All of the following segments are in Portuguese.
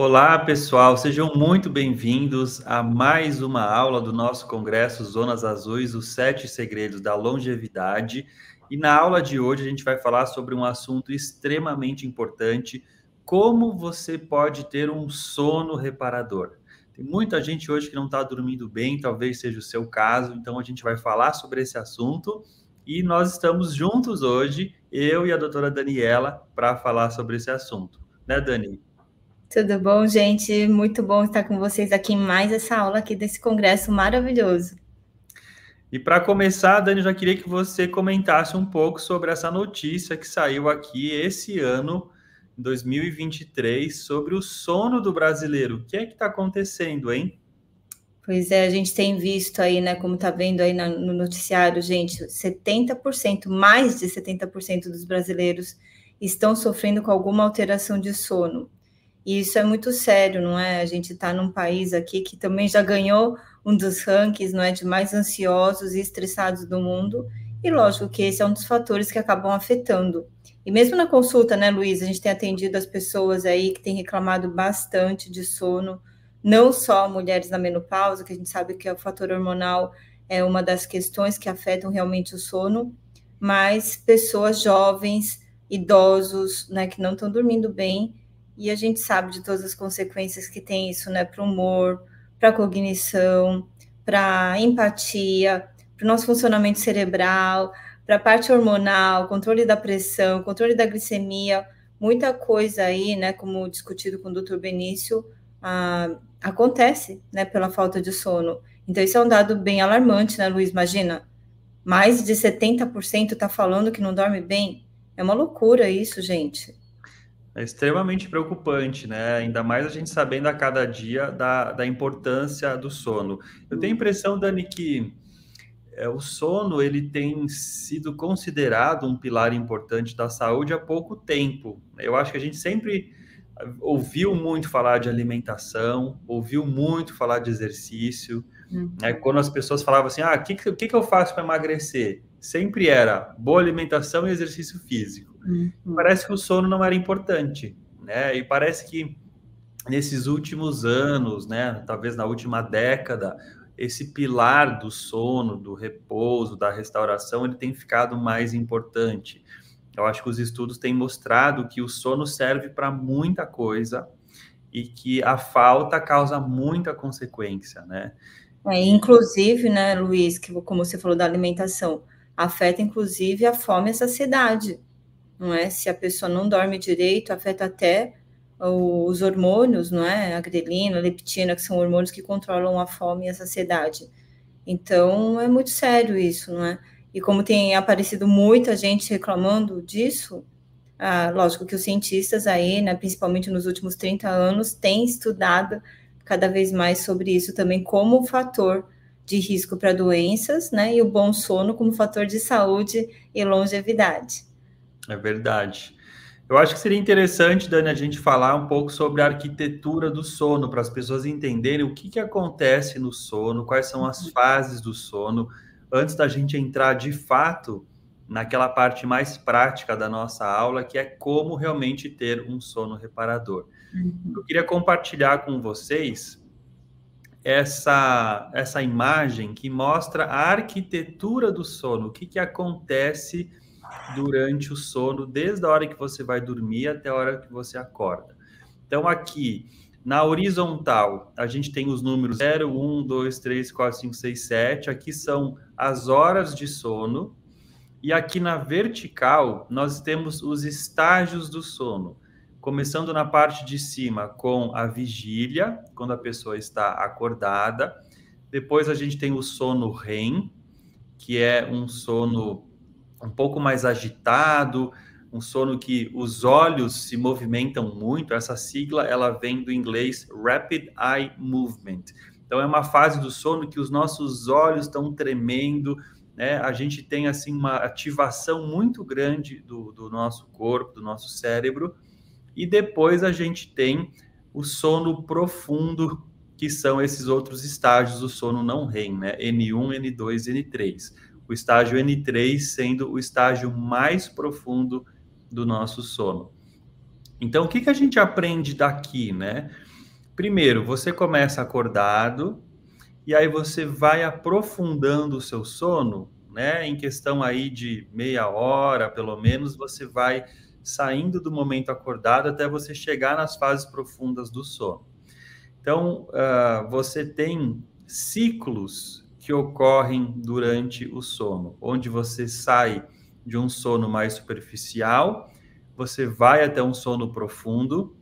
Olá, pessoal, sejam muito bem-vindos a mais uma aula do nosso congresso Zonas Azuis, os sete segredos da longevidade. E na aula de hoje a gente vai falar sobre um assunto extremamente importante: como você pode ter um sono reparador. Tem muita gente hoje que não está dormindo bem, talvez seja o seu caso, então a gente vai falar sobre esse assunto. E nós estamos juntos hoje, eu e a doutora Daniela, para falar sobre esse assunto. Né, Dani? Tudo bom, gente? Muito bom estar com vocês aqui em mais essa aula aqui desse congresso maravilhoso. E para começar, Dani, já queria que você comentasse um pouco sobre essa notícia que saiu aqui esse ano, 2023, sobre o sono do brasileiro. O que é que está acontecendo, hein? Pois é, a gente tem visto aí, né, como está vendo aí no noticiário, gente, 70%, mais de 70% dos brasileiros estão sofrendo com alguma alteração de sono. E isso é muito sério, não é? A gente está num país aqui que também já ganhou um dos rankings, não é, de mais ansiosos e estressados do mundo. E lógico que esse é um dos fatores que acabam afetando. E mesmo na consulta, né, Luiz, a gente tem atendido as pessoas aí que têm reclamado bastante de sono, não só mulheres na menopausa, que a gente sabe que é o fator hormonal é uma das questões que afetam realmente o sono, mas pessoas jovens, idosos, né, que não estão dormindo bem e a gente sabe de todas as consequências que tem isso, né, para o humor, para a cognição, para a empatia, para o nosso funcionamento cerebral, para a parte hormonal, controle da pressão, controle da glicemia, muita coisa aí, né, como discutido com o Dr. Benício, ah, acontece, né, pela falta de sono. Então, isso é um dado bem alarmante, né, Luiz? Imagina, mais de 70% está falando que não dorme bem. É uma loucura isso, gente. É extremamente preocupante, né? Ainda mais a gente sabendo a cada dia da, da importância do sono. Eu tenho a impressão, Dani, que é, o sono ele tem sido considerado um pilar importante da saúde há pouco tempo. Eu acho que a gente sempre ouviu muito falar de alimentação, ouviu muito falar de exercício. Uhum. Né? Quando as pessoas falavam assim, ah, o que, que, que eu faço para emagrecer? Sempre era boa alimentação e exercício físico. Uhum. Parece que o sono não era importante, né? E parece que nesses últimos anos, né, talvez na última década, esse pilar do sono, do repouso, da restauração, ele tem ficado mais importante. Eu acho que os estudos têm mostrado que o sono serve para muita coisa e que a falta causa muita consequência, né? É, inclusive, né, Luiz, que como você falou da alimentação, afeta inclusive a fome e a saciedade não é? Se a pessoa não dorme direito, afeta até os hormônios, não é? A grelina, a leptina, que são hormônios que controlam a fome e a saciedade. Então, é muito sério isso, não é? E como tem aparecido muita gente reclamando disso, ah, lógico que os cientistas aí, né, principalmente nos últimos 30 anos, têm estudado cada vez mais sobre isso também como fator de risco para doenças, né, e o bom sono como fator de saúde e longevidade. É verdade. Eu acho que seria interessante, Dani, a gente falar um pouco sobre a arquitetura do sono, para as pessoas entenderem o que, que acontece no sono, quais são as uhum. fases do sono, antes da gente entrar de fato naquela parte mais prática da nossa aula, que é como realmente ter um sono reparador. Uhum. Eu queria compartilhar com vocês essa, essa imagem que mostra a arquitetura do sono, o que, que acontece durante o sono, desde a hora que você vai dormir até a hora que você acorda. Então, aqui, na horizontal, a gente tem os números 0, 1, 2, 3, 4, 5, 6, 7. Aqui são as horas de sono. E aqui na vertical, nós temos os estágios do sono. Começando na parte de cima com a vigília, quando a pessoa está acordada. Depois a gente tem o sono REM, que é um sono um pouco mais agitado, um sono que os olhos se movimentam muito. Essa sigla ela vem do inglês Rapid Eye Movement. Então é uma fase do sono que os nossos olhos estão tremendo, né? A gente tem assim uma ativação muito grande do, do nosso corpo, do nosso cérebro, e depois a gente tem o sono profundo, que são esses outros estágios do sono não REM, né? N1, N2, N3 o estágio N3 sendo o estágio mais profundo do nosso sono. Então, o que, que a gente aprende daqui, né? primeiro, você começa acordado e aí você vai aprofundando o seu sono, né? Em questão aí de meia hora, pelo menos, você vai saindo do momento acordado até você chegar nas fases profundas do sono. Então, uh, você tem ciclos que ocorrem durante o sono, onde você sai de um sono mais superficial, você vai até um sono profundo,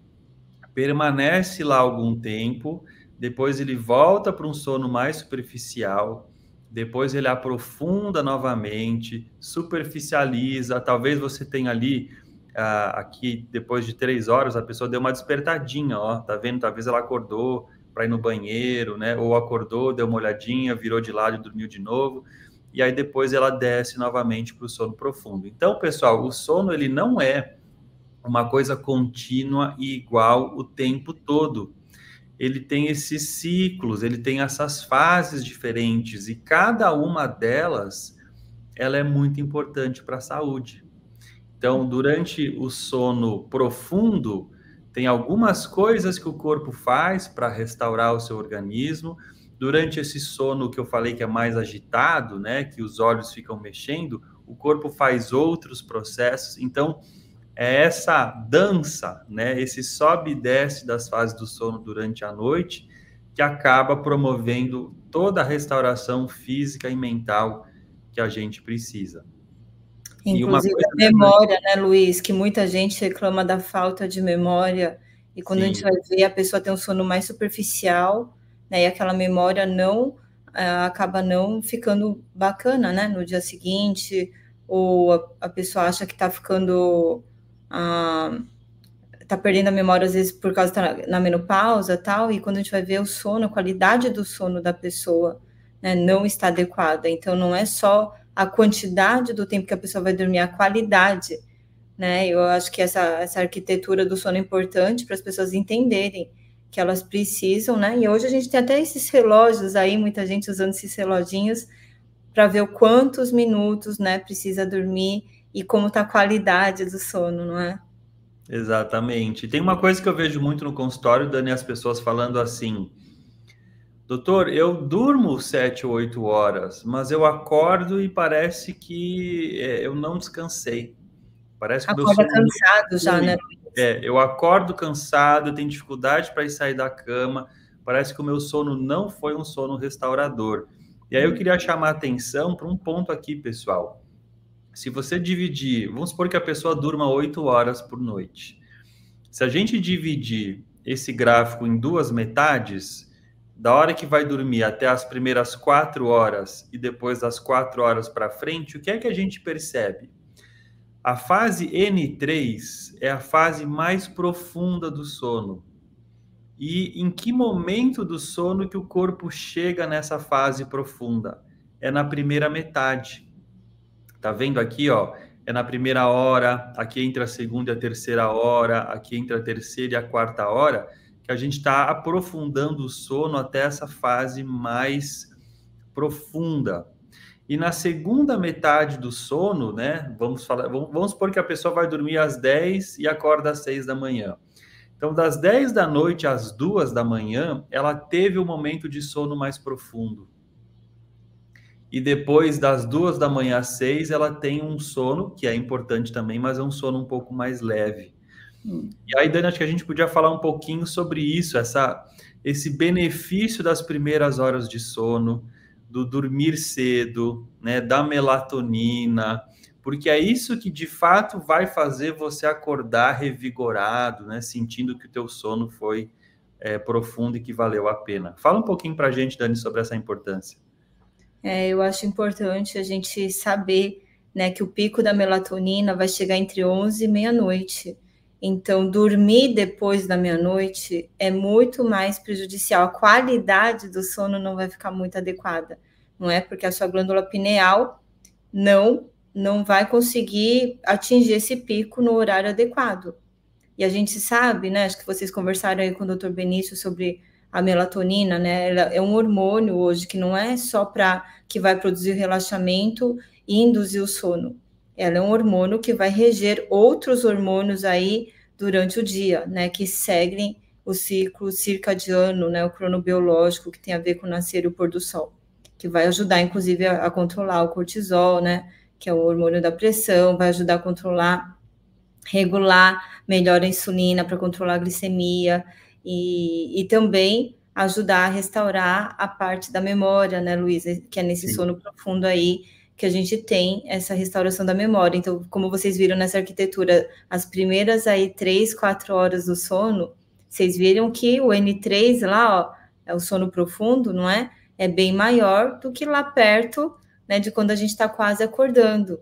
permanece lá algum tempo, depois ele volta para um sono mais superficial, depois ele aprofunda novamente, superficializa, talvez você tenha ali uh, aqui depois de três horas a pessoa deu uma despertadinha, ó, tá vendo? Talvez ela acordou para ir no banheiro, né? Ou acordou, deu uma olhadinha, virou de lado e dormiu de novo. E aí depois ela desce novamente para o sono profundo. Então, pessoal, o sono ele não é uma coisa contínua e igual o tempo todo ele tem esses ciclos, ele tem essas fases diferentes e cada uma delas ela é muito importante para a saúde. Então, durante o sono profundo, tem algumas coisas que o corpo faz para restaurar o seu organismo. Durante esse sono que eu falei que é mais agitado, né, que os olhos ficam mexendo, o corpo faz outros processos. Então, é essa dança, né, esse sobe e desce das fases do sono durante a noite, que acaba promovendo toda a restauração física e mental que a gente precisa. Inclusive a memória, né, Luiz, que muita gente reclama da falta de memória, e quando Sim. a gente vai ver, a pessoa tem um sono mais superficial, né, e aquela memória não, uh, acaba não ficando bacana, né, no dia seguinte, ou a, a pessoa acha que está ficando ah, tá perdendo a memória às vezes por causa tá na menopausa tal, e quando a gente vai ver o sono, a qualidade do sono da pessoa né, não está adequada. Então não é só a quantidade do tempo que a pessoa vai dormir, a qualidade. Né? Eu acho que essa, essa arquitetura do sono é importante para as pessoas entenderem que elas precisam, né? E hoje a gente tem até esses relógios aí, muita gente usando esses reloginhos para ver o quantos minutos, né, precisa dormir e como está a qualidade do sono, não é? Exatamente. Tem uma coisa que eu vejo muito no consultório, Dani, as pessoas falando assim: Doutor, eu durmo sete ou oito horas, mas eu acordo e parece que é, eu não descansei. Parece que Acorda meu sono cansado já, né? É, eu acordo cansado, tenho dificuldade para sair da cama. Parece que o meu sono não foi um sono restaurador. E aí eu queria chamar a atenção para um ponto aqui, pessoal se você dividir, vamos supor que a pessoa durma oito horas por noite. Se a gente dividir esse gráfico em duas metades, da hora que vai dormir até as primeiras quatro horas e depois das quatro horas para frente, o que é que a gente percebe? A fase N3 é a fase mais profunda do sono. E em que momento do sono que o corpo chega nessa fase profunda? É na primeira metade. Tá vendo aqui, ó? É na primeira hora, aqui entre a segunda e a terceira hora, aqui entre a terceira e a quarta hora, que a gente está aprofundando o sono até essa fase mais profunda. E na segunda metade do sono, né? Vamos falar, vamos, vamos supor que a pessoa vai dormir às 10 e acorda às 6 da manhã. Então, das 10 da noite às 2 da manhã, ela teve o um momento de sono mais profundo e depois das duas da manhã às seis ela tem um sono, que é importante também, mas é um sono um pouco mais leve. Hum. E aí, Dani, acho que a gente podia falar um pouquinho sobre isso, essa, esse benefício das primeiras horas de sono, do dormir cedo, né, da melatonina, porque é isso que de fato vai fazer você acordar revigorado, né, sentindo que o teu sono foi é, profundo e que valeu a pena. Fala um pouquinho para a gente, Dani, sobre essa importância é, eu acho importante a gente saber né, que o pico da melatonina vai chegar entre 11 e meia-noite. Então, dormir depois da meia-noite é muito mais prejudicial. A qualidade do sono não vai ficar muito adequada, não é? Porque a sua glândula pineal não não vai conseguir atingir esse pico no horário adequado. E a gente sabe, né? Acho que vocês conversaram aí com o Dr. Benício sobre a melatonina, né? Ela é um hormônio hoje que não é só para que vai produzir relaxamento e induzir o sono. Ela é um hormônio que vai reger outros hormônios aí durante o dia, né? Que seguem o ciclo circadiano, né, o cronobiológico, que tem a ver com o nascer e o pôr do sol, que vai ajudar, inclusive, a, a controlar o cortisol, né, que é o hormônio da pressão, vai ajudar a controlar, regular melhor a insulina para controlar a glicemia e, e também ajudar a restaurar a parte da memória, né, Luísa, que é nesse Sim. sono profundo aí que a gente tem essa restauração da memória. Então, como vocês viram nessa arquitetura, as primeiras aí três, quatro horas do sono, vocês viram que o N3 lá, ó, é o sono profundo, não é? É bem maior do que lá perto, né, de quando a gente está quase acordando.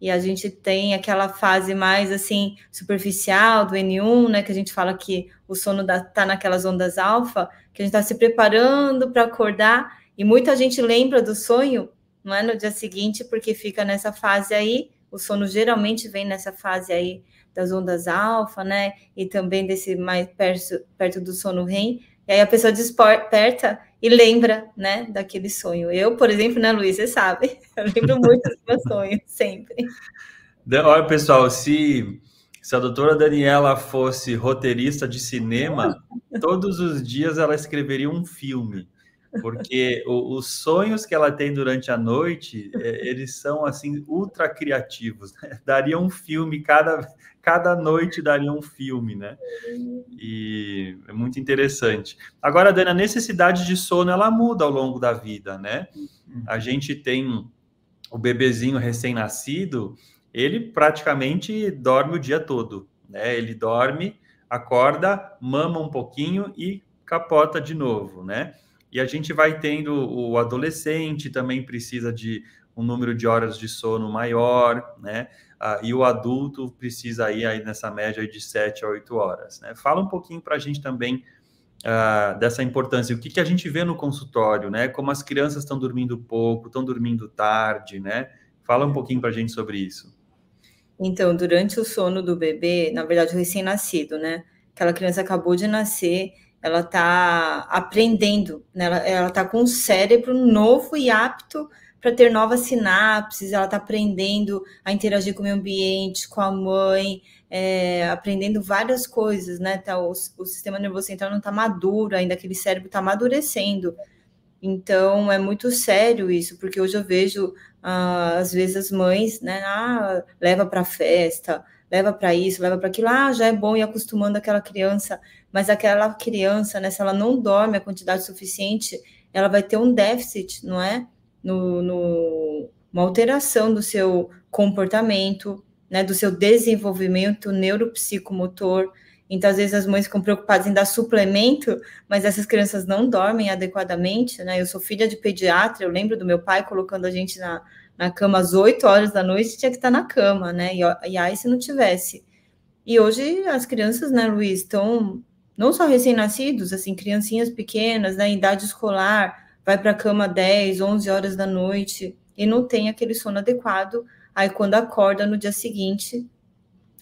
E a gente tem aquela fase mais assim superficial do N1, né, que a gente fala que o sono está naquelas ondas alfa, que a gente está se preparando para acordar, e muita gente lembra do sonho não é no dia seguinte, porque fica nessa fase aí, o sono geralmente vem nessa fase aí das ondas alfa, né? E também desse mais perto, perto do sono REM. E aí a pessoa desperta e lembra, né, daquele sonho. Eu, por exemplo, né, Luiz, você sabe, eu lembro muito dos meus sonhos, sempre. Olha, pessoal, se, se a doutora Daniela fosse roteirista de cinema, todos os dias ela escreveria um filme porque os sonhos que ela tem durante a noite, é, eles são assim ultra criativos. Né? Daria um filme cada cada noite daria um filme, né? E é muito interessante. Agora, Dani, a necessidade de sono ela muda ao longo da vida, né? A gente tem o bebezinho recém-nascido, ele praticamente dorme o dia todo, né? Ele dorme, acorda, mama um pouquinho e capota de novo, né? E a gente vai tendo o adolescente também precisa de um número de horas de sono maior, né? Ah, e o adulto precisa ir aí nessa média de 7 a 8 horas. Né? Fala um pouquinho para a gente também ah, dessa importância. O que, que a gente vê no consultório, né? Como as crianças estão dormindo pouco, estão dormindo tarde, né? Fala um pouquinho para a gente sobre isso. Então, durante o sono do bebê, na verdade, o recém-nascido, né? Aquela criança acabou de nascer, ela está aprendendo, né? ela está com um cérebro novo e apto para ter novas sinapses, ela está aprendendo a interagir com o meio ambiente, com a mãe, é, aprendendo várias coisas, né? Tá, o, o sistema nervoso central não está maduro ainda, aquele cérebro está amadurecendo. Então é muito sério isso, porque hoje eu vejo ah, às vezes as mães, né? Ah, leva para festa, leva para isso, leva para aquilo, ah, já é bom ir acostumando aquela criança mas aquela criança, né, se ela não dorme a quantidade suficiente, ela vai ter um déficit, não é? No, no, uma alteração do seu comportamento, né, do seu desenvolvimento neuropsicomotor. Então, às vezes, as mães ficam preocupadas em dar suplemento, mas essas crianças não dormem adequadamente, né? Eu sou filha de pediatra, eu lembro do meu pai colocando a gente na, na cama às 8 horas da noite, tinha que estar na cama, né? E, e aí, se não tivesse. E hoje as crianças, né, Luiz, estão não só recém-nascidos, assim, criancinhas pequenas, na né, idade escolar, vai para a cama 10, 11 horas da noite e não tem aquele sono adequado. Aí, quando acorda no dia seguinte,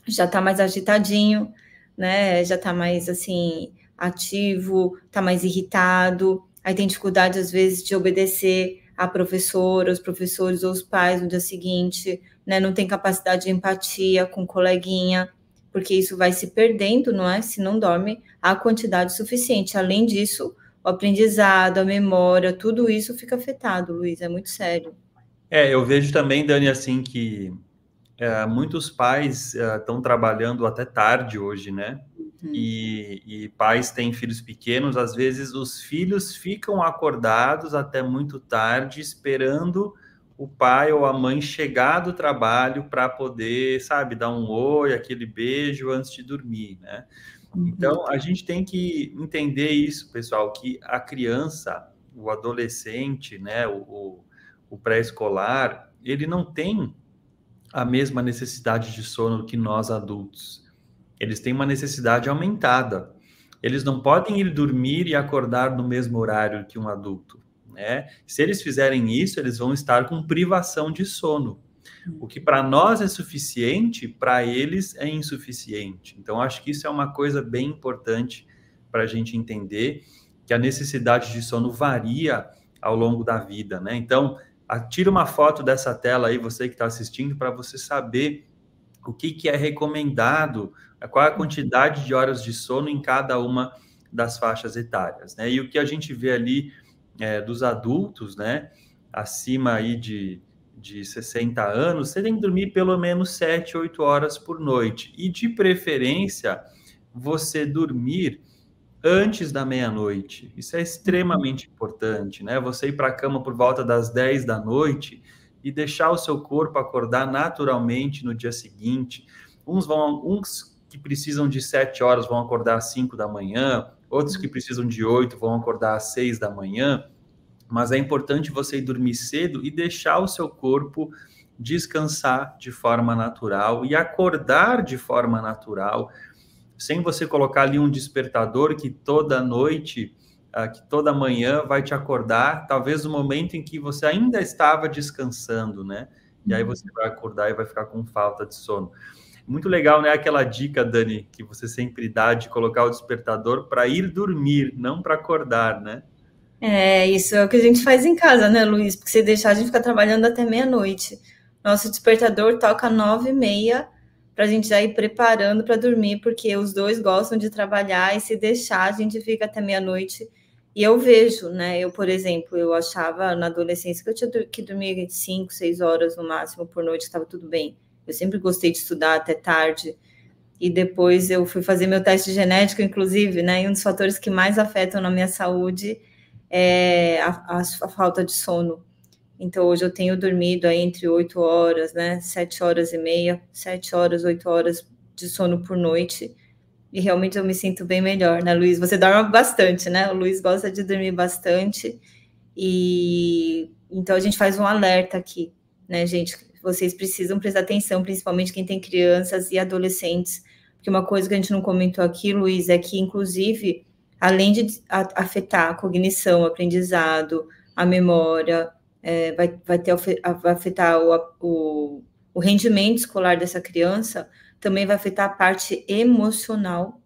já está mais agitadinho, né? Já está mais assim ativo, está mais irritado. Aí tem dificuldade às vezes de obedecer a professora, os professores ou os pais no dia seguinte, né? Não tem capacidade de empatia com coleguinha porque isso vai se perdendo, não é? Se não dorme a quantidade suficiente. Além disso, o aprendizado, a memória, tudo isso fica afetado, Luiz, é muito sério. É, eu vejo também, Dani, assim, que é, muitos pais estão é, trabalhando até tarde hoje, né? Uhum. E, e, pais têm filhos pequenos, às vezes os filhos ficam acordados até muito tarde, esperando o pai ou a mãe chegar do trabalho para poder, sabe, dar um oi, aquele beijo antes de dormir, né? Uhum. Então, a gente tem que entender isso, pessoal, que a criança, o adolescente, né, o, o pré-escolar, ele não tem a mesma necessidade de sono que nós adultos. Eles têm uma necessidade aumentada. Eles não podem ir dormir e acordar no mesmo horário que um adulto. Né? Se eles fizerem isso, eles vão estar com privação de sono. O que para nós é suficiente, para eles é insuficiente. Então, acho que isso é uma coisa bem importante para a gente entender que a necessidade de sono varia ao longo da vida, né? Então, tira uma foto dessa tela aí, você que está assistindo, para você saber o que, que é recomendado, qual é a quantidade de horas de sono em cada uma das faixas etárias, né? E o que a gente vê ali é, dos adultos, né, acima aí de, de 60 anos, você tem que dormir pelo menos 7, 8 horas por noite. E de preferência, você dormir antes da meia-noite. Isso é extremamente importante, né? Você ir para a cama por volta das 10 da noite e deixar o seu corpo acordar naturalmente no dia seguinte. Uns vão, uns que precisam de 7 horas vão acordar às 5 da manhã, outros que precisam de 8 vão acordar às 6 da manhã. Mas é importante você ir dormir cedo e deixar o seu corpo descansar de forma natural e acordar de forma natural sem você colocar ali um despertador que toda noite, uh, que toda manhã vai te acordar, talvez no momento em que você ainda estava descansando, né? E aí você vai acordar e vai ficar com falta de sono. Muito legal, né? Aquela dica, Dani, que você sempre dá de colocar o despertador para ir dormir, não para acordar, né? É, isso é o que a gente faz em casa, né, Luiz? Porque se deixar, a gente fica trabalhando até meia-noite. Nosso despertador toca nove e meia para a gente já ir preparando para dormir, porque os dois gostam de trabalhar e se deixar, a gente fica até meia-noite. E eu vejo, né? Eu, por exemplo, eu achava na adolescência que eu tinha que dormir cinco, seis horas no máximo por noite, estava tudo bem. Eu sempre gostei de estudar até tarde. E depois eu fui fazer meu teste genético, inclusive, né? E um dos fatores que mais afetam na minha saúde é a, a, a falta de sono. Então, hoje eu tenho dormido aí entre 8 horas, né? 7 horas e meia, 7 horas, 8 horas de sono por noite. E realmente eu me sinto bem melhor, né, Luiz? Você dorme bastante, né? O Luiz gosta de dormir bastante. E então a gente faz um alerta aqui, né, gente? Vocês precisam prestar atenção, principalmente quem tem crianças e adolescentes. Porque uma coisa que a gente não comentou aqui, Luiz, é que, inclusive, além de afetar a cognição, o aprendizado, a memória, é, vai, vai, ter, vai afetar o, o, o rendimento escolar dessa criança, também vai afetar a parte emocional,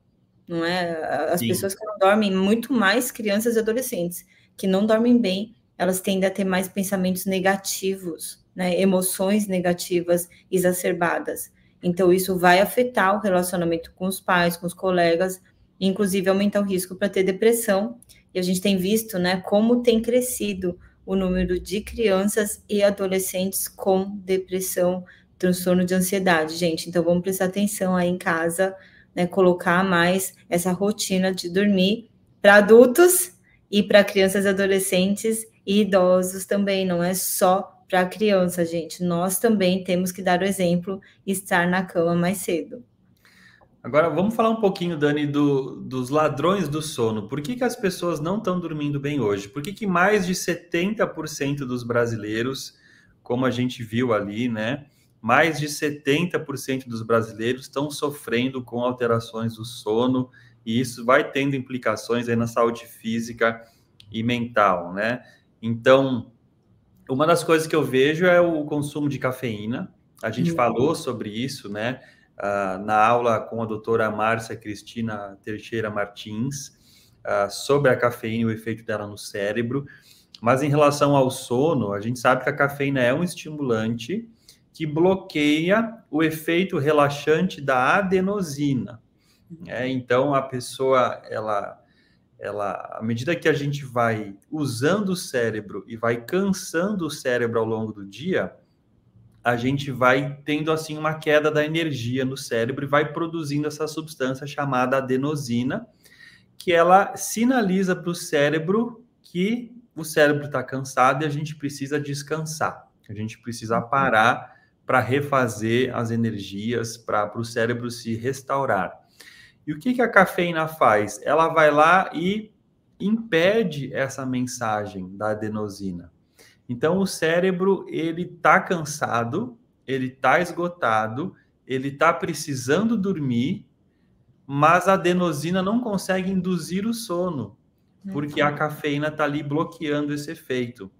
não é? As Sim. pessoas que não dormem, muito mais crianças e adolescentes, que não dormem bem, elas tendem a ter mais pensamentos negativos, né? Emoções negativas exacerbadas. Então, isso vai afetar o relacionamento com os pais, com os colegas, inclusive aumentar o risco para ter depressão. E a gente tem visto, né, como tem crescido o número de crianças e adolescentes com depressão, transtorno de ansiedade, gente. Então vamos prestar atenção aí em casa, né? Colocar mais essa rotina de dormir para adultos e para crianças, adolescentes e idosos também. Não é só para criança, gente. Nós também temos que dar o exemplo e estar na cama mais cedo. Agora, vamos falar um pouquinho, Dani, do, dos ladrões do sono. Por que, que as pessoas não estão dormindo bem hoje? Por que, que mais de 70% dos brasileiros, como a gente viu ali, né? Mais de 70% dos brasileiros estão sofrendo com alterações do sono, e isso vai tendo implicações aí na saúde física e mental, né? Então, uma das coisas que eu vejo é o consumo de cafeína. A gente uhum. falou sobre isso, né? uh, na aula com a doutora Márcia Cristina Teixeira Martins, uh, sobre a cafeína e o efeito dela no cérebro. Mas em relação ao sono, a gente sabe que a cafeína é um estimulante que bloqueia o efeito relaxante da adenosina. É, então a pessoa, ela, ela, à medida que a gente vai usando o cérebro e vai cansando o cérebro ao longo do dia, a gente vai tendo assim uma queda da energia no cérebro e vai produzindo essa substância chamada adenosina, que ela sinaliza para o cérebro que o cérebro está cansado e a gente precisa descansar, a gente precisa uhum. parar para refazer as energias, para o cérebro se restaurar. E o que, que a cafeína faz? Ela vai lá e impede essa mensagem da adenosina. Então o cérebro ele tá cansado, ele tá esgotado, ele tá precisando dormir, mas a adenosina não consegue induzir o sono, porque a cafeína tá ali bloqueando esse efeito.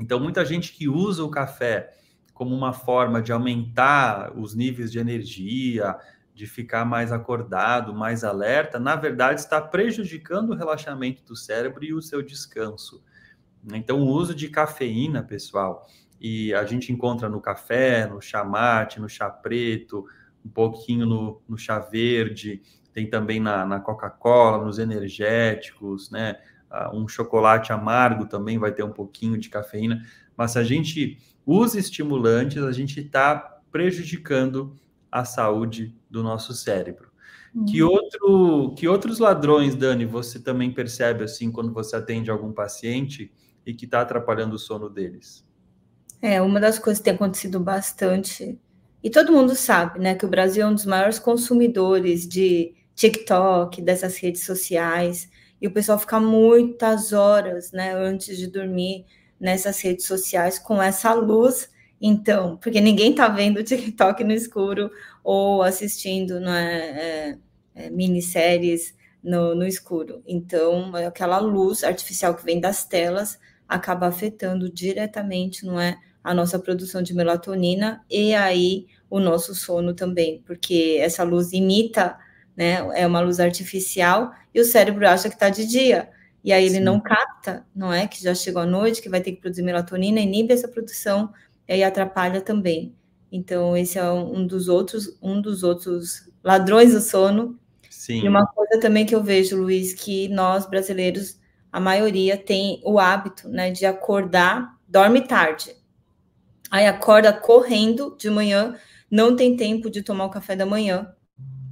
Então muita gente que usa o café como uma forma de aumentar os níveis de energia, de ficar mais acordado, mais alerta, na verdade está prejudicando o relaxamento do cérebro e o seu descanso. Então, o uso de cafeína, pessoal, e a gente encontra no café, no chá mate, no chá preto, um pouquinho no, no chá verde, tem também na, na Coca-Cola, nos energéticos, né? Uh, um chocolate amargo também vai ter um pouquinho de cafeína. Mas se a gente usa estimulantes, a gente está prejudicando a saúde do nosso cérebro. Uhum. Que, outro, que outros ladrões, Dani, você também percebe assim quando você atende algum paciente e que está atrapalhando o sono deles? É, uma das coisas que tem acontecido bastante, e todo mundo sabe, né, que o Brasil é um dos maiores consumidores de TikTok, dessas redes sociais, e o pessoal fica muitas horas, né, antes de dormir nessas redes sociais com essa luz. Então, porque ninguém está vendo TikTok no escuro ou assistindo né, é, é, minisséries no, no escuro. Então, é aquela luz artificial que vem das telas acaba afetando diretamente, não é, a nossa produção de melatonina e aí o nosso sono também, porque essa luz imita, né, é uma luz artificial e o cérebro acha que está de dia. E aí ele Sim. não capta, não é? Que já chegou a noite, que vai ter que produzir melatonina, inibe essa produção e aí atrapalha também. Então, esse é um dos outros, um dos outros ladrões do sono. Sim. E uma coisa também que eu vejo, Luiz, que nós brasileiros, a maioria tem o hábito, né, de acordar, dorme tarde. Aí acorda correndo de manhã, não tem tempo de tomar o café da manhã.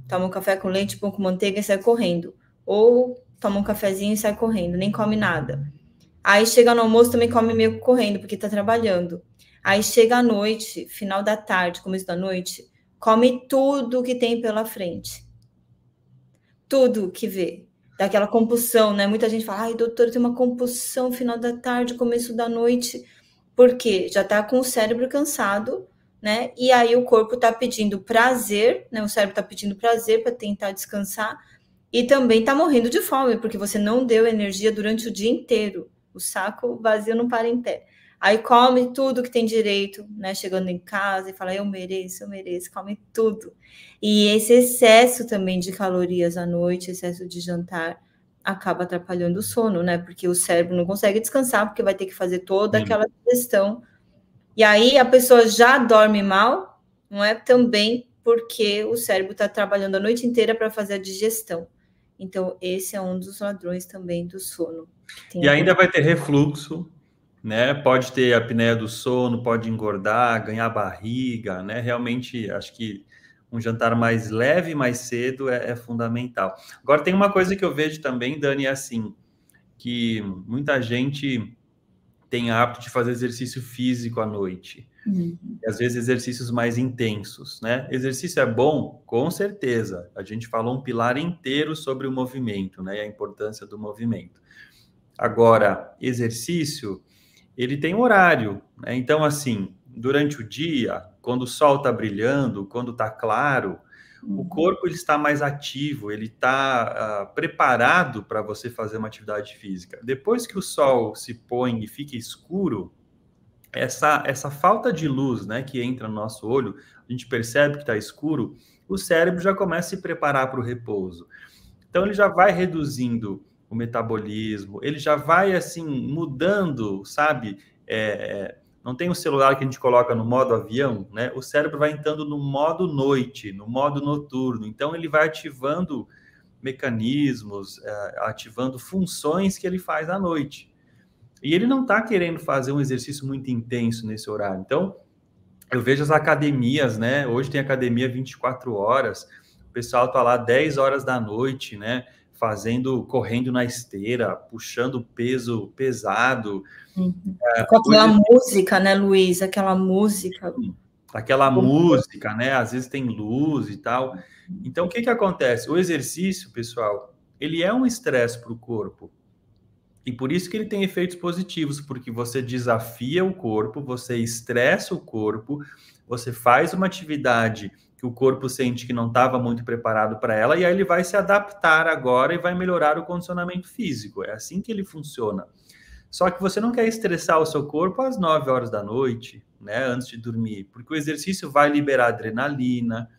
Toma um café com leite, pão com manteiga e sai correndo. Ou toma um cafezinho e sai correndo, nem come nada. Aí chega no almoço, também come meio correndo, porque tá trabalhando. Aí chega à noite, final da tarde, começo da noite, come tudo que tem pela frente. Tudo que vê. Daquela compulsão, né? Muita gente fala, ai, doutor, tem uma compulsão final da tarde, começo da noite. Porque já tá com o cérebro cansado, né? E aí o corpo tá pedindo prazer, né? O cérebro tá pedindo prazer para tentar descansar e também está morrendo de fome, porque você não deu energia durante o dia inteiro. O saco vazio não para em pé. Aí come tudo que tem direito, né? Chegando em casa e fala, eu mereço, eu mereço, come tudo. E esse excesso também de calorias à noite, excesso de jantar, acaba atrapalhando o sono, né? Porque o cérebro não consegue descansar, porque vai ter que fazer toda Sim. aquela digestão. E aí a pessoa já dorme mal, não é? Também porque o cérebro está trabalhando a noite inteira para fazer a digestão. Então, esse é um dos ladrões também do sono. E ainda vai ter refluxo, né? Pode ter apneia do sono, pode engordar, ganhar barriga, né? Realmente, acho que um jantar mais leve, mais cedo é, é, fundamental. Agora, tem uma coisa que eu vejo também, Dani, é assim, que muita gente tem hábito de fazer exercício físico à noite. Uhum. E às vezes exercícios mais intensos, né? Exercício é bom, com certeza. A gente falou um pilar inteiro sobre o movimento, né? E a importância do movimento. Agora, exercício, ele tem horário, né? Então, assim, durante o dia, quando o sol está brilhando, quando está claro, o uhum. corpo ele está mais ativo, ele está uh, ah, preparado para você fazer uma atividade física. Depois que o sol se põe e fica escuro, essa, essa falta de luz né, que entra no nosso olho, a gente percebe que está escuro, o cérebro já começa a se preparar para o repouso. Então, ele já vai reduzindo o metabolismo, ele já vai, assim, mudando, sabe? É, é, não tem o celular que a gente coloca no modo avião, né? O cérebro vai entrando no modo noite, no modo noturno. Então, ele vai ativando mecanismos, é, ativando funções que ele faz à noite. E ele não está querendo fazer um exercício muito intenso nesse horário. Então, eu vejo as academias, né? Hoje tem academia 24 horas, o pessoal está lá 10 horas da noite, né? Fazendo, correndo na esteira, puxando peso pesado. Uhum. É, aquela hoje... música, né, Luiz? Aquela música. Aquela música, né? Às vezes tem luz e tal. Então, o que, que acontece? O exercício, pessoal, ele é um estresse para o corpo. E por isso que ele tem efeitos positivos, porque você desafia o corpo, você estressa o corpo, você faz uma atividade que o corpo sente que não estava muito preparado para ela, e aí ele vai se adaptar agora e vai melhorar o condicionamento físico. É assim que ele funciona. Só que você não quer estressar o seu corpo às 9 horas da noite, né, antes de dormir, porque o exercício vai liberar adrenalina,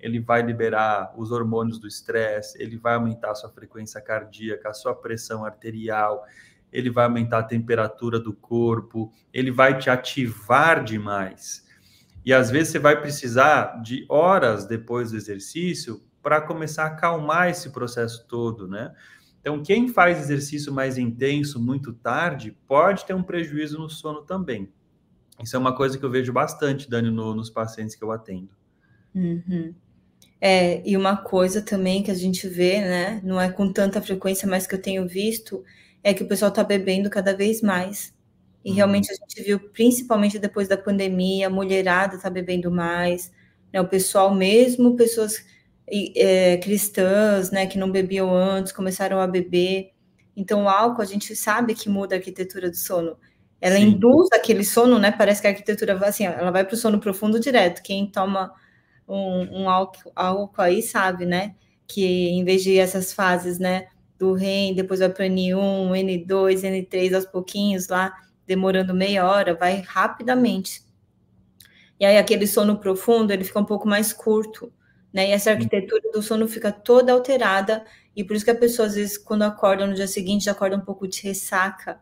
ele vai liberar os hormônios do estresse, ele vai aumentar a sua frequência cardíaca, a sua pressão arterial, ele vai aumentar a temperatura do corpo, ele vai te ativar demais. E às vezes você vai precisar de horas depois do exercício para começar a acalmar esse processo todo, né? Então, quem faz exercício mais intenso muito tarde pode ter um prejuízo no sono também. Isso é uma coisa que eu vejo bastante, Dani, no, nos pacientes que eu atendo. Uhum. É, e uma coisa também que a gente vê, né, não é com tanta frequência, mas que eu tenho visto, é que o pessoal está bebendo cada vez mais. E uhum. realmente a gente viu, principalmente depois da pandemia, a mulherada está bebendo mais, né, o pessoal mesmo, pessoas é, cristãs, né, que não bebiam antes, começaram a beber. Então, o álcool, a gente sabe que muda a arquitetura do sono. Ela Sim. induz aquele sono, né? Parece que a arquitetura vai assim, ela vai para o sono profundo direto. Quem toma um, um álcool, álcool aí sabe, né? Que em vez de essas fases, né? Do REM, depois vai para N1, N2, N3 aos pouquinhos lá, demorando meia hora, vai rapidamente. E aí aquele sono profundo, ele fica um pouco mais curto né? E essa arquitetura do sono fica toda alterada, e por isso que a pessoa, às vezes, quando acorda no dia seguinte, já acorda um pouco de ressaca,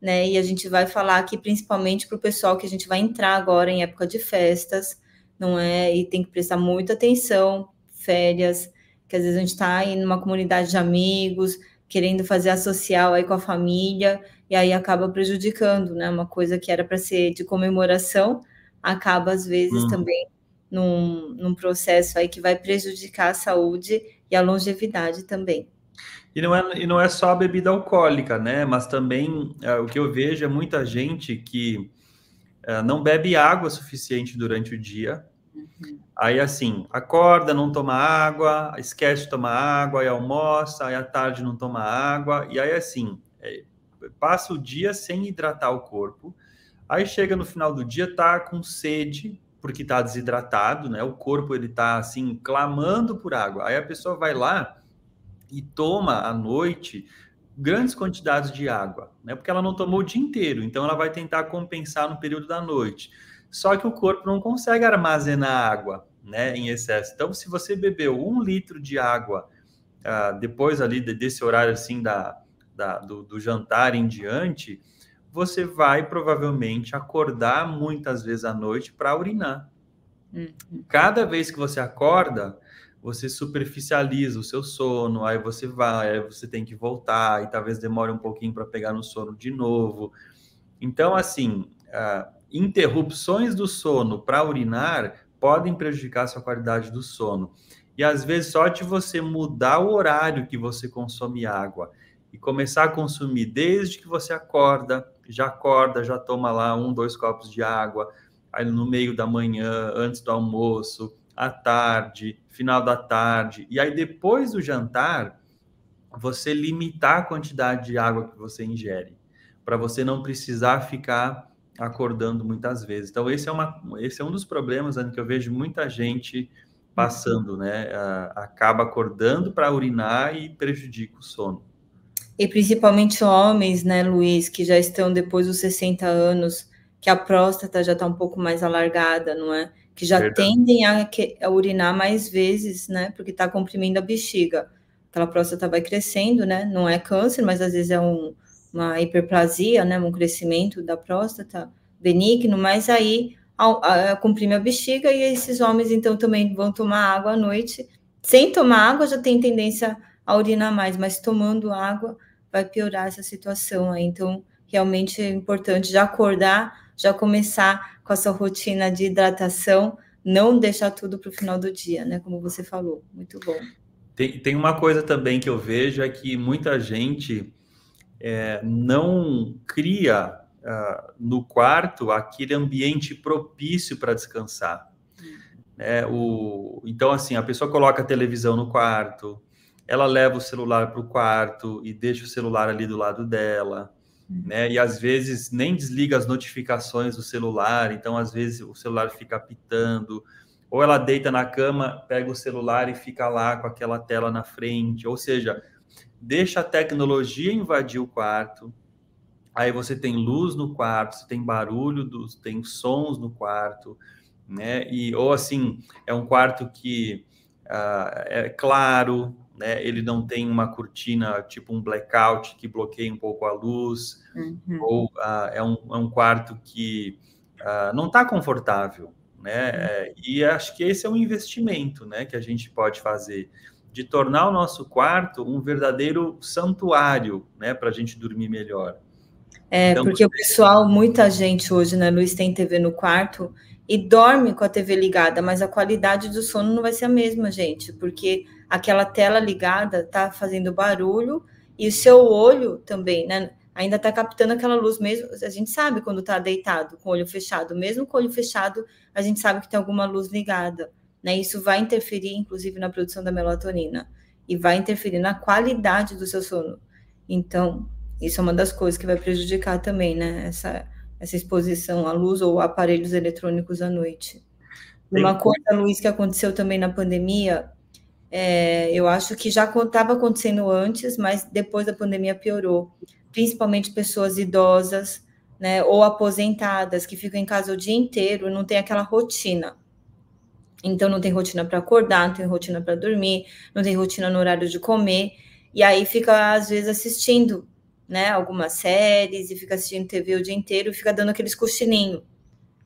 né? E a gente vai falar aqui principalmente para o pessoal que a gente vai entrar agora em época de festas, não é? E tem que prestar muita atenção, férias, que às vezes a gente está aí numa comunidade de amigos, querendo fazer a social aí com a família, e aí acaba prejudicando, né? Uma coisa que era para ser de comemoração, acaba às vezes hum. também num, num processo aí que vai prejudicar a saúde e a longevidade também. E não, é, e não é só a bebida alcoólica, né? Mas também é, o que eu vejo é muita gente que é, não bebe água suficiente durante o dia. Uhum. Aí, assim, acorda, não toma água, esquece de tomar água, aí almoça, aí à tarde não toma água. E aí, assim, é, passa o dia sem hidratar o corpo. Aí chega no final do dia, tá com sede, porque está desidratado, né? O corpo ele está assim clamando por água. Aí a pessoa vai lá e toma à noite grandes quantidades de água, né? Porque ela não tomou o dia inteiro, então ela vai tentar compensar no período da noite. Só que o corpo não consegue armazenar água, né? Em excesso. Então, se você bebeu um litro de água uh, depois ali desse horário assim da, da do, do jantar em diante, você vai provavelmente acordar muitas vezes à noite para urinar. Uhum. Cada vez que você acorda, você superficializa o seu sono, aí você vai, aí você tem que voltar, e talvez demore um pouquinho para pegar no sono de novo. Então, assim, uh, interrupções do sono para urinar podem prejudicar a sua qualidade do sono. E às vezes, só de você mudar o horário que você consome água e começar a consumir desde que você acorda, já acorda, já toma lá um, dois copos de água, aí no meio da manhã, antes do almoço, à tarde, final da tarde, e aí depois do jantar, você limitar a quantidade de água que você ingere, para você não precisar ficar acordando muitas vezes. Então, esse é, uma, esse é um dos problemas que eu vejo muita gente passando, né? Acaba acordando para urinar e prejudica o sono e principalmente homens, né, Luiz, que já estão depois dos 60 anos, que a próstata já está um pouco mais alargada, não é? Que já Verdade. tendem a, a, urinar mais vezes, né? Porque está comprimindo a bexiga. Aquela próstata vai crescendo, né? Não é câncer, mas às vezes é um, uma hiperplasia, né? Um crescimento da próstata benigno, mas aí a, a, comprime a bexiga e esses homens então também vão tomar água à noite. Sem tomar água já tem tendência a urinar mais, mas tomando água vai piorar essa situação aí. Então, realmente é importante já acordar, já começar com a sua rotina de hidratação, não deixar tudo para o final do dia, né? Como você falou. Muito bom. Tem, tem uma coisa também que eu vejo é que muita gente é, não cria uh, no quarto aquele ambiente propício para descansar. É, o, então, assim, a pessoa coloca a televisão no quarto, ela leva o celular para o quarto e deixa o celular ali do lado dela, uhum. né? E às vezes nem desliga as notificações do celular, então às vezes o celular fica apitando, ou ela deita na cama, pega o celular e fica lá com aquela tela na frente, ou seja, deixa a tecnologia invadir o quarto. Aí você tem luz no quarto, você tem barulho, dos, tem sons no quarto, né? E ou assim é um quarto que uh, é claro, né? Ele não tem uma cortina tipo um blackout que bloqueia um pouco a luz, uhum. ou uh, é, um, é, um, quarto que uh, não está confortável, né? É, e acho que esse é um investimento, né, que a gente pode fazer de tornar o nosso quarto um verdadeiro santuário, né, para a gente dormir melhor. É, então, porque o pessoal, muita gente hoje, né, Luiz, tem TV no quarto e dorme com a TV ligada, mas a qualidade do sono não vai ser a mesma, gente, porque aquela tela ligada tá fazendo barulho e o seu olho também, né? Ainda tá captando aquela luz mesmo. A gente sabe quando tá deitado, com o olho fechado. Mesmo com o olho fechado, a gente sabe que tem alguma luz ligada. Né? Isso vai interferir, inclusive, na produção da melatonina e vai interferir na qualidade do seu sono. Então, isso é uma das coisas que vai prejudicar também, né? Essa, essa exposição à luz ou aparelhos eletrônicos à noite. Uma coisa, Luiz, que aconteceu também na pandemia, é, eu acho que já estava acontecendo antes, mas depois da pandemia piorou. Principalmente pessoas idosas, né, ou aposentadas que ficam em casa o dia inteiro, não tem aquela rotina. Então não tem rotina para acordar, não tem rotina para dormir, não tem rotina no horário de comer, e aí fica às vezes assistindo, né, algumas séries e fica assistindo TV o dia inteiro, e fica dando aqueles cochilinhos.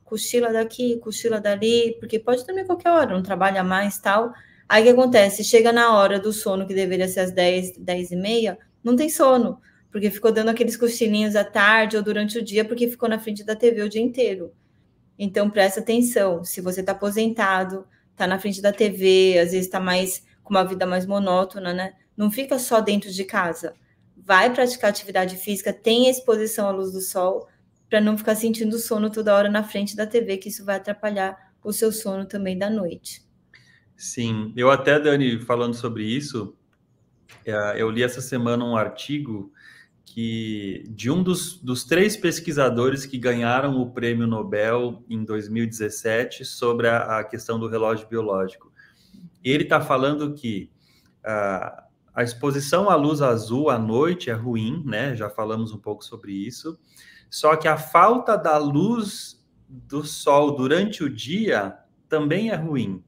Cochila daqui, cochila dali, porque pode dormir qualquer hora, não trabalha mais, tal. Aí o que acontece? Chega na hora do sono, que deveria ser às 10, 10 e meia, não tem sono, porque ficou dando aqueles cochilinhos à tarde ou durante o dia, porque ficou na frente da TV o dia inteiro. Então, presta atenção. Se você está aposentado, está na frente da TV, às vezes está mais com uma vida mais monótona, né? Não fica só dentro de casa. Vai praticar atividade física, tenha exposição à luz do sol, para não ficar sentindo sono toda hora na frente da TV, que isso vai atrapalhar o seu sono também da noite. Sim, eu até, Dani, falando sobre isso, é, eu li essa semana um artigo que de um dos, dos três pesquisadores que ganharam o prêmio Nobel em 2017 sobre a, a questão do relógio biológico. Ele está falando que uh, a exposição à luz azul à noite é ruim, né? Já falamos um pouco sobre isso. Só que a falta da luz do sol durante o dia também é ruim.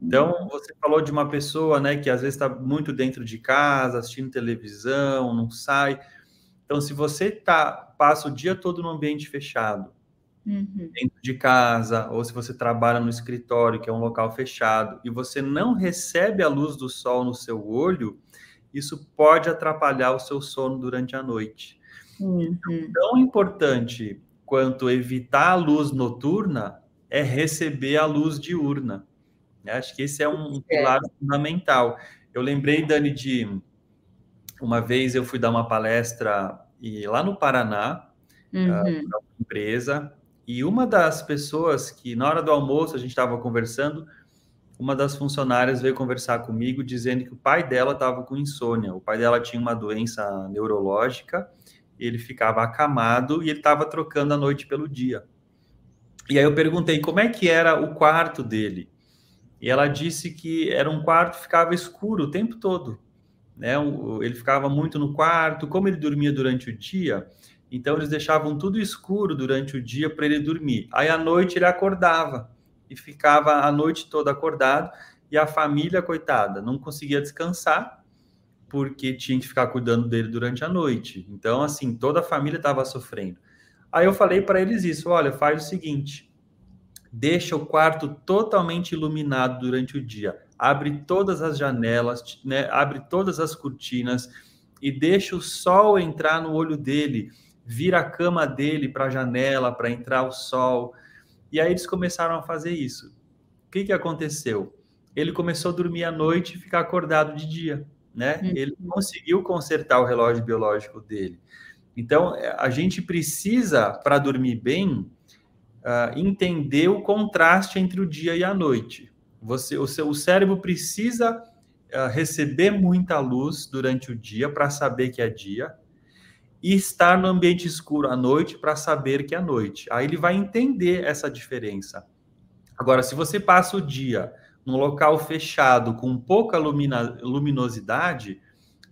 Então, você falou de uma pessoa, né, que às vezes está muito dentro de casa, assistindo televisão, não sai. Então, se você tá, passa o dia todo no ambiente fechado, uhum. dentro de casa, ou se você trabalha no escritório, que é um local fechado, e você não recebe a luz do sol no seu olho, isso pode atrapalhar o seu sono durante a noite. Uhum. Então, tão importante quanto evitar a luz noturna é receber a luz diurna. Acho que esse é um pilar é. fundamental. Eu lembrei, Dani, de uma vez eu fui dar uma palestra e lá no Paraná, uhum. uh, uma empresa, e uma das pessoas que, na hora do almoço, a gente estava conversando, uma das funcionárias veio conversar comigo dizendo que o pai dela estava com insônia. O pai dela tinha uma doença neurológica, ele ficava acamado e ele estava trocando a noite pelo dia. E aí eu perguntei como é que era o quarto dele. E ela disse que era um quarto que ficava escuro o tempo todo né? Ele ficava muito no quarto, como ele dormia durante o dia, então eles deixavam tudo escuro durante o dia para ele dormir. Aí à noite ele acordava e ficava a noite toda acordado e a família coitada não conseguia descansar porque tinha que ficar cuidando dele durante a noite. Então assim, toda a família estava sofrendo. Aí eu falei para eles isso, olha, faz o seguinte, deixa o quarto totalmente iluminado durante o dia abre todas as janelas, né, abre todas as cortinas e deixa o sol entrar no olho dele, vira a cama dele para a janela para entrar o sol. E aí eles começaram a fazer isso. O que, que aconteceu? Ele começou a dormir à noite e ficar acordado de dia, né? Uhum. Ele conseguiu consertar o relógio biológico dele. Então, a gente precisa, para dormir bem, uh, entender o contraste entre o dia e a noite. Você, o seu o cérebro precisa uh, receber muita luz durante o dia para saber que é dia e estar no ambiente escuro à noite para saber que é noite. Aí ele vai entender essa diferença. Agora, se você passa o dia num local fechado com pouca lumina, luminosidade,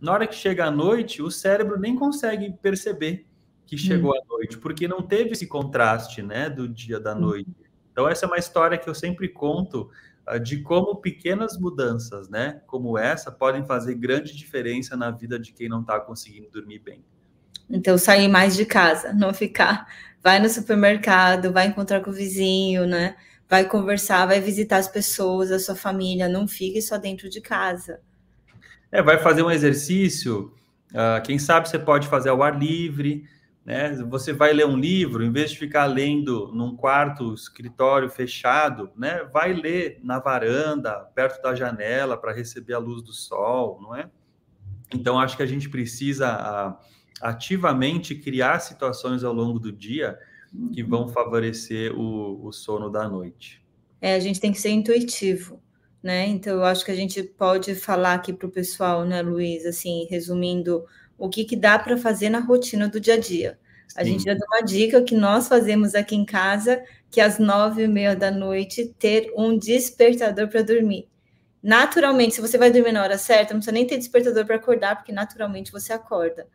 na hora que chega a noite, o cérebro nem consegue perceber que chegou hum. a noite, porque não teve esse contraste, né, do dia da hum. noite. Então essa é uma história que eu sempre conto ah, de como pequenas mudanças, né, como essa, podem fazer grande diferença na vida de quem não está conseguindo dormir bem. Então, sair mais de casa, não ficar, vai no supermercado, vai encontrar com o vizinho, né? vai conversar, vai visitar as pessoas, a sua família, não fique só dentro de casa. É, vai fazer um exercício, uh, quem sabe você pode fazer ao ar livre, né? Você vai ler um livro, em vez de ficar lendo num quarto, escritório fechado, né? Vai ler na varanda, perto da janela, para receber a luz do sol, não é? Então, acho que a gente precisa ativamente criar situações ao longo do dia que vão favorecer o, o sono da noite. É, a gente tem que ser intuitivo, né? Então, eu acho que a gente pode falar aqui para o pessoal, né, Luiz, assim, resumindo, o que, que dá para fazer na rotina do dia a dia. A Sim. gente já deu uma dica que nós fazemos aqui em casa, que às nove e meia da noite ter um despertador para dormir. Naturalmente, se você vai dormir na hora certa, não precisa nem ter despertador para acordar, porque naturalmente você acorda.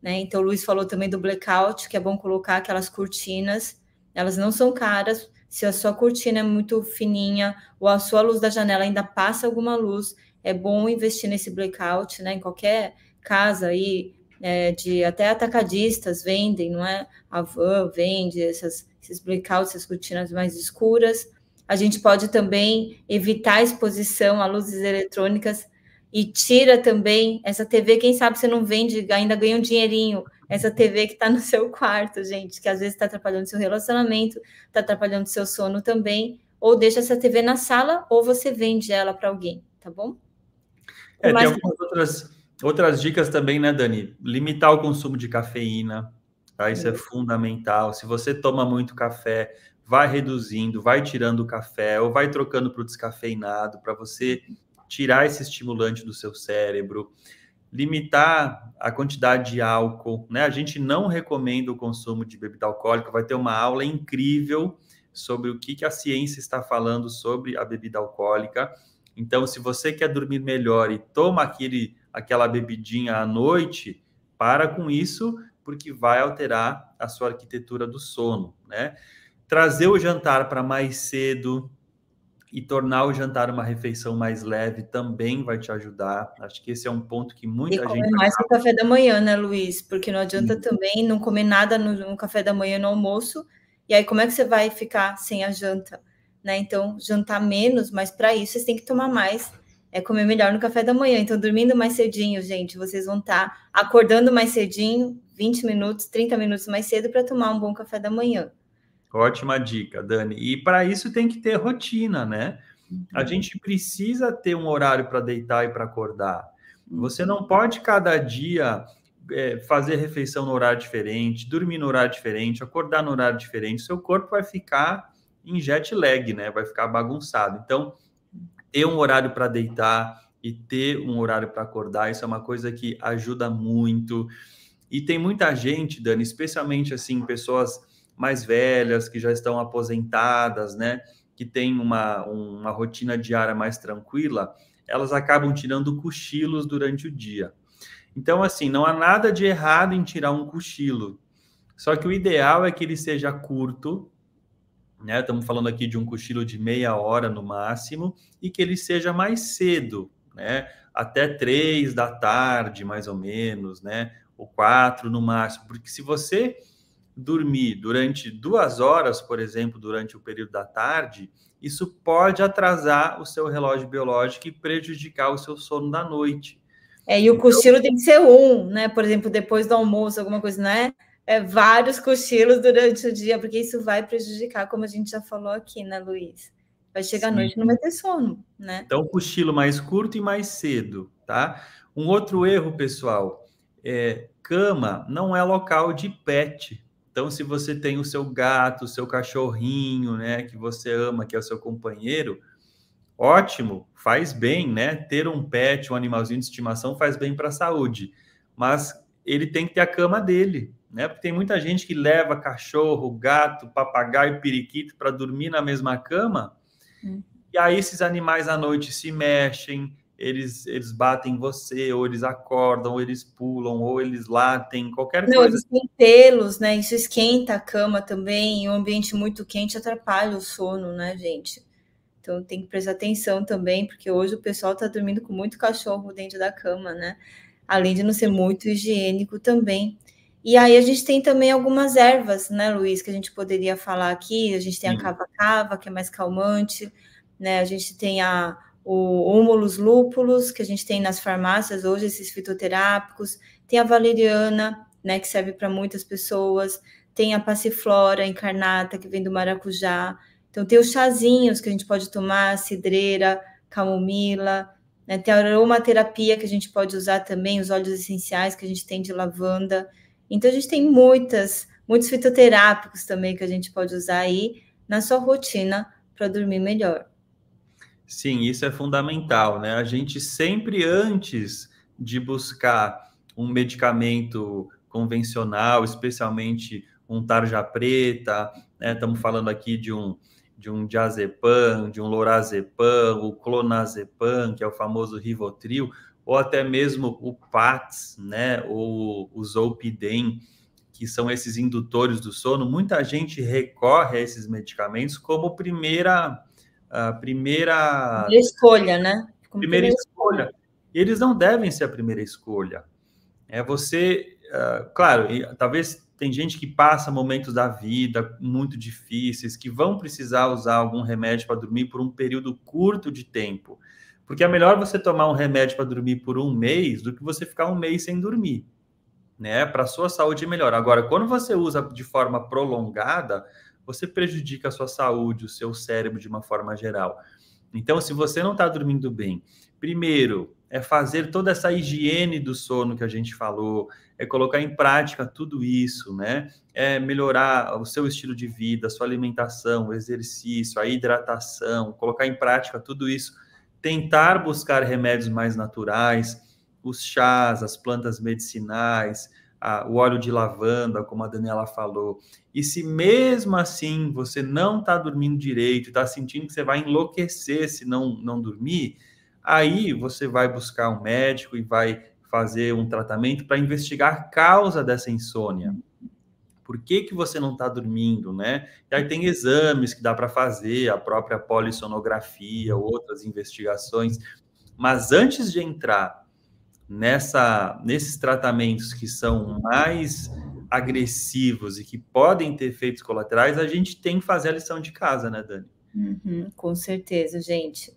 Né? Então, o Luiz falou também do blackout, que é bom colocar aquelas cortinas, elas não são caras. Se a sua cortina é muito fininha ou a sua luz da janela ainda passa alguma luz, é bom investir nesse blackout, né? Em qualquer casa aí, é, de até atacadistas vendem, não é? A Van vende essas, esses blackouts, essas cortinas mais escuras. A gente pode também evitar a exposição a luzes eletrônicas e tira também essa TV, quem sabe você não vende, ainda ganha um dinheirinho, essa TV que está no seu quarto, gente, que às vezes está atrapalhando seu relacionamento, está atrapalhando seu sono também, ou deixa essa TV na sala, ou você vende ela para alguém, tá bom? É, Mas... tem algumas outras, outras dicas também, né, Dani? Limitar o consumo de cafeína, tá? Isso é fundamental. Se você toma muito café, vai reduzindo, vai tirando o café, ou vai trocando para o descafeinado, para você tirar esse estimulante do seu cérebro, limitar a quantidade de álcool, né? A gente não recomenda o consumo de bebida alcoólica, vai ter uma aula incrível sobre o que, que a ciência está falando sobre a bebida alcoólica. Então, se você quer dormir melhor e toma aquele, aquela bebidinha à noite, para com isso, porque vai alterar a sua arquitetura do sono, né? Trazer o jantar para mais cedo, e tornar o jantar uma refeição mais leve também vai te ajudar. Acho que esse é um ponto que muita e gente. mais no café da manhã, né, Luiz? Porque não adianta Sim. também não comer nada no, no, café da manhã no almoço. E aí, como é que você vai ficar sem a janta? Né? Então, jantar menos, mas para isso vocês têm que tomar mais. É comer melhor no café da manhã. Então, dormindo mais cedinho, gente, vocês vão estar tá acordando mais cedinho, 20 minutos, 30 minutos mais cedo para tomar um bom café da manhã. Ótima dica, Dani. E para isso tem que ter rotina, né? A uhum. gente precisa ter um horário para deitar e para acordar. Você não pode cada dia é, fazer refeição no horário diferente, dormir no horário diferente, acordar no horário diferente. Seu corpo vai ficar em jet lag, né? Vai ficar bagunçado. Então, ter um horário para deitar e ter um horário para acordar, isso é uma coisa que ajuda muito. E tem muita gente, Dani, especialmente assim, pessoas mais velhas, que já estão aposentadas, né? Que têm uma, uma rotina diária mais tranquila, elas acabam tirando cochilos durante o dia. Então, assim, não há nada de errado em tirar um cochilo. Só que o ideal é que ele seja curto, né? Estamos falando aqui de um cochilo de meia hora no máximo, e que ele seja mais cedo, né? Até três da tarde, mais ou menos, né? Ou quatro no máximo. Porque se você dormir durante duas horas, por exemplo, durante o período da tarde, isso pode atrasar o seu relógio biológico e prejudicar o seu sono da noite. É, e o então, cochilo tem que ser um, né? Por exemplo, depois do almoço, alguma coisa, né? É, vários cochilos durante o dia, porque isso vai prejudicar, como a gente já falou aqui, né, Luiz? Vai chegar Sim. à noite e não vai ter sono, né? Então, cochilo mais curto e mais cedo, tá? Um outro erro, pessoal, é cama não é local de pet, então, se você tem o seu gato, o seu cachorrinho, né, que você ama, que é o seu companheiro, ótimo, faz bem, né? Ter um pet, um animalzinho de estimação faz bem para a saúde, mas ele tem que ter a cama dele, né? Porque tem muita gente que leva cachorro, gato, papagaio, periquito para dormir na mesma cama, hum. e aí esses animais à noite se mexem, eles, eles batem em você, ou eles acordam, ou eles pulam, ou eles latem, qualquer Não, coisa. Eles têm pelos, né? Isso esquenta a cama também, e um ambiente muito quente atrapalha o sono, né, gente? Então tem que prestar atenção também, porque hoje o pessoal está dormindo com muito cachorro dentro da cama, né? Além de não ser muito higiênico também. E aí a gente tem também algumas ervas, né, Luiz, que a gente poderia falar aqui. A gente tem a cava-cava, que é mais calmante, né? A gente tem a, o humulus lúpulus, que a gente tem nas farmácias hoje, esses fitoterápicos. Tem a valeriana, né, que serve para muitas pessoas. Tem a passiflora encarnata, que vem do maracujá. Então, tem os chazinhos que a gente pode tomar, cidreira, camomila, né? tem a aromaterapia que a gente pode usar também, os óleos essenciais que a gente tem de lavanda. Então, a gente tem muitas, muitos fitoterápicos também que a gente pode usar aí na sua rotina para dormir melhor. Sim, isso é fundamental, né? A gente sempre antes de buscar um medicamento convencional, especialmente um tarja preta, né? Estamos falando aqui de um de um diazepam, de um lorazepam, o clonazepam, que é o famoso Rivotril, ou até mesmo o PATS, né, ou o Zolpidem, que são esses indutores do sono, muita gente recorre a esses medicamentos como primeira a primeira, primeira escolha, né? Como primeira, primeira escolha. escolha. Eles não devem ser a primeira escolha. É você, uh, claro, talvez tem gente que passa momentos da vida muito difíceis, que vão precisar usar algum remédio para dormir por um período curto de tempo. Porque é melhor você tomar um remédio para dormir por um mês do que você ficar um mês sem dormir. Né? Para a sua saúde é melhor. Agora, quando você usa de forma prolongada, você prejudica a sua saúde, o seu cérebro de uma forma geral. Então, se você não está dormindo bem, primeiro, é fazer toda essa higiene do sono que a gente falou, é colocar em prática tudo isso, né? É melhorar o seu estilo de vida, a sua alimentação, o exercício, a hidratação, colocar em prática tudo isso, tentar buscar remédios mais naturais, os chás, as plantas medicinais, a, o óleo de lavanda, como a Daniela falou. E se mesmo assim você não está dormindo direito, está sentindo que você vai enlouquecer se não, não dormir, Aí você vai buscar um médico e vai fazer um tratamento para investigar a causa dessa insônia. Por que, que você não está dormindo, né? E aí tem exames que dá para fazer, a própria polissonografia, outras investigações. Mas antes de entrar nessa, nesses tratamentos que são mais agressivos e que podem ter efeitos colaterais, a gente tem que fazer a lição de casa, né, Dani? Uhum, com certeza, gente.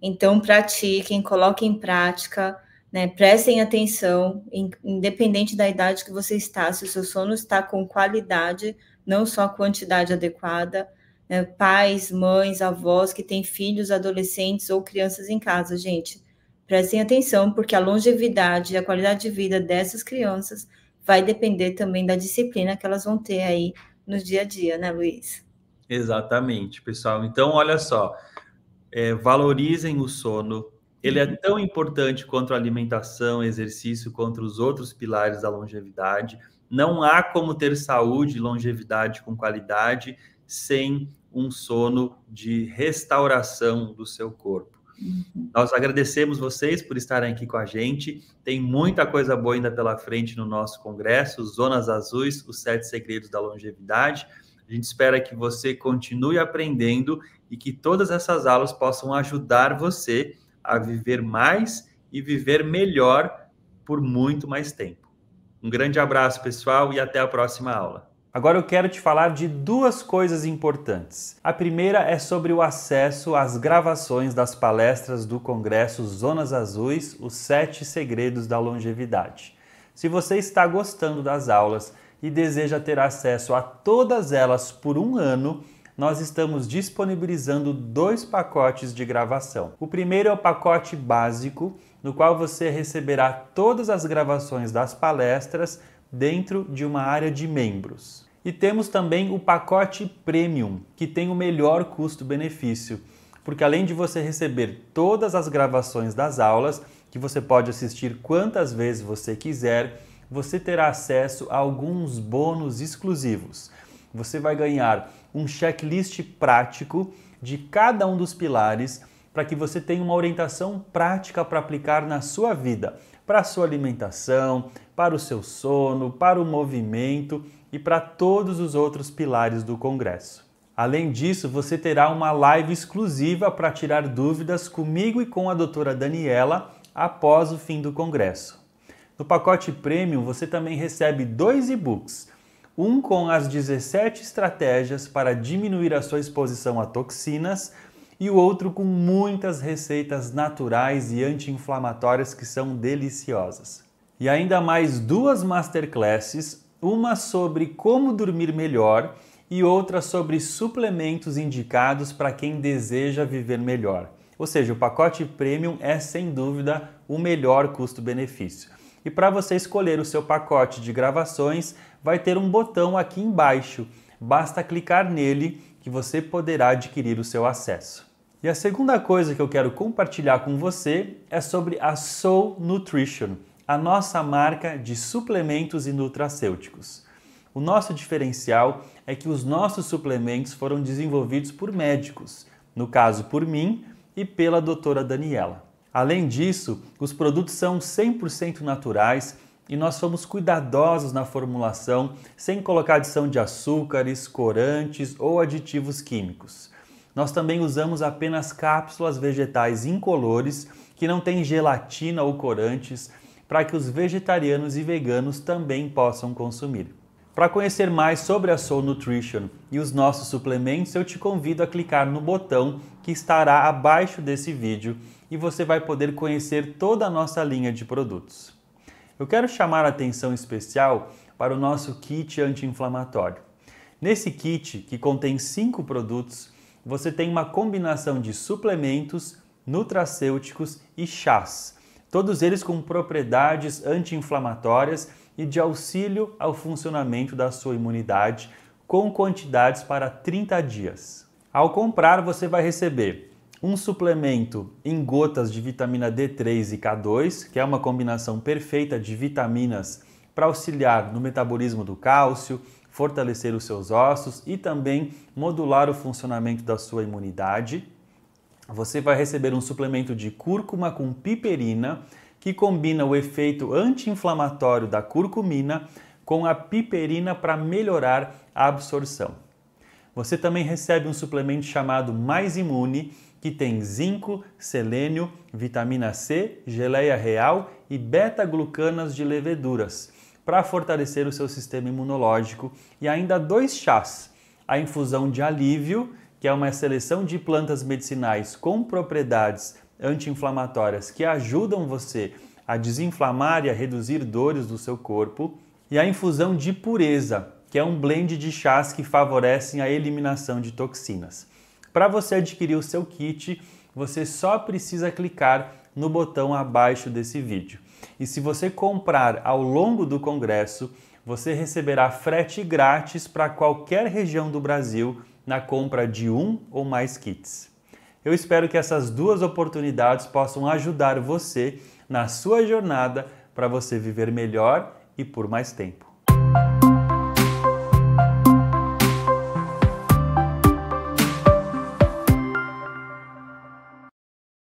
Então, pratiquem, coloquem em prática, né? prestem atenção, independente da idade que você está, se o seu sono está com qualidade, não só quantidade adequada. Né? Pais, mães, avós que têm filhos, adolescentes ou crianças em casa, gente, prestem atenção, porque a longevidade e a qualidade de vida dessas crianças vai depender também da disciplina que elas vão ter aí no dia a dia, né, Luiz? Exatamente, pessoal. Então, olha só, é, valorizem o sono. Ele é tão importante quanto a alimentação, exercício, quanto os outros pilares da longevidade. Não há como ter saúde e longevidade com qualidade sem um sono de restauração do seu corpo. Uhum. Nós agradecemos vocês por estarem aqui com a gente. Tem muita coisa boa ainda pela frente no nosso congresso, Zonas Azuis, os sete segredos da longevidade. A gente espera que você continue aprendendo e que todas essas aulas possam ajudar você a viver mais e viver melhor por muito mais tempo. Um grande abraço, pessoal, e até a próxima aula. Agora eu quero te falar de duas coisas importantes. A primeira é sobre o acesso às gravações das palestras do Congresso Zonas Azuis, os sete segredos da longevidade. Se você está gostando das aulas e deseja ter acesso a todas elas por um ano, nós estamos disponibilizando dois pacotes de gravação. O primeiro é o pacote básico, no qual você receberá todas as gravações das palestras dentro de uma área de membros. E temos também o pacote Premium, que tem o melhor custo-benefício, porque além de você receber todas as gravações das aulas, que você pode assistir quantas vezes você quiser, você terá acesso a alguns bônus exclusivos. Você vai ganhar um checklist prático de cada um dos pilares para que você tenha uma orientação prática para aplicar na sua vida, para a sua alimentação, para o seu sono, para o movimento e para todos os outros pilares do congresso. Além disso, você terá uma live exclusiva para tirar dúvidas comigo e com a doutora Daniela após o fim do congresso. No pacote Premium você também recebe dois e-books, um com as 17 estratégias para diminuir a sua exposição a toxinas e o outro com muitas receitas naturais e anti-inflamatórias que são deliciosas. E ainda mais duas masterclasses, uma sobre como dormir melhor e outra sobre suplementos indicados para quem deseja viver melhor. Ou seja, o pacote premium é sem dúvida o melhor custo-benefício. E para você escolher o seu pacote de gravações, vai ter um botão aqui embaixo. Basta clicar nele que você poderá adquirir o seu acesso. E a segunda coisa que eu quero compartilhar com você é sobre a Soul Nutrition, a nossa marca de suplementos e nutracêuticos. O nosso diferencial é que os nossos suplementos foram desenvolvidos por médicos, no caso por mim e pela doutora Daniela. Além disso, os produtos são 100% naturais e nós fomos cuidadosos na formulação, sem colocar adição de açúcares, corantes ou aditivos químicos. Nós também usamos apenas cápsulas vegetais incolores que não têm gelatina ou corantes, para que os vegetarianos e veganos também possam consumir. Para conhecer mais sobre a Soul Nutrition e os nossos suplementos, eu te convido a clicar no botão que estará abaixo desse vídeo e você vai poder conhecer toda a nossa linha de produtos. Eu quero chamar a atenção especial para o nosso kit anti-inflamatório. Nesse kit, que contém cinco produtos, você tem uma combinação de suplementos, nutracêuticos e chás, todos eles com propriedades anti-inflamatórias e de auxílio ao funcionamento da sua imunidade, com quantidades para 30 dias. Ao comprar, você vai receber um suplemento em gotas de vitamina D3 e K2, que é uma combinação perfeita de vitaminas para auxiliar no metabolismo do cálcio, fortalecer os seus ossos e também modular o funcionamento da sua imunidade. Você vai receber um suplemento de cúrcuma com piperina que combina o efeito anti-inflamatório da curcumina com a piperina para melhorar a absorção. Você também recebe um suplemento chamado Mais Imune, que tem zinco, selênio, vitamina C, geleia real e beta-glucanas de leveduras, para fortalecer o seu sistema imunológico, e ainda dois chás: a infusão de alívio, que é uma seleção de plantas medicinais com propriedades anti-inflamatórias que ajudam você a desinflamar e a reduzir dores do seu corpo, e a infusão de pureza, que é um blend de chás que favorecem a eliminação de toxinas. Para você adquirir o seu kit, você só precisa clicar no botão abaixo desse vídeo. E se você comprar ao longo do congresso, você receberá frete grátis para qualquer região do Brasil na compra de um ou mais kits. Eu espero que essas duas oportunidades possam ajudar você na sua jornada para você viver melhor e por mais tempo.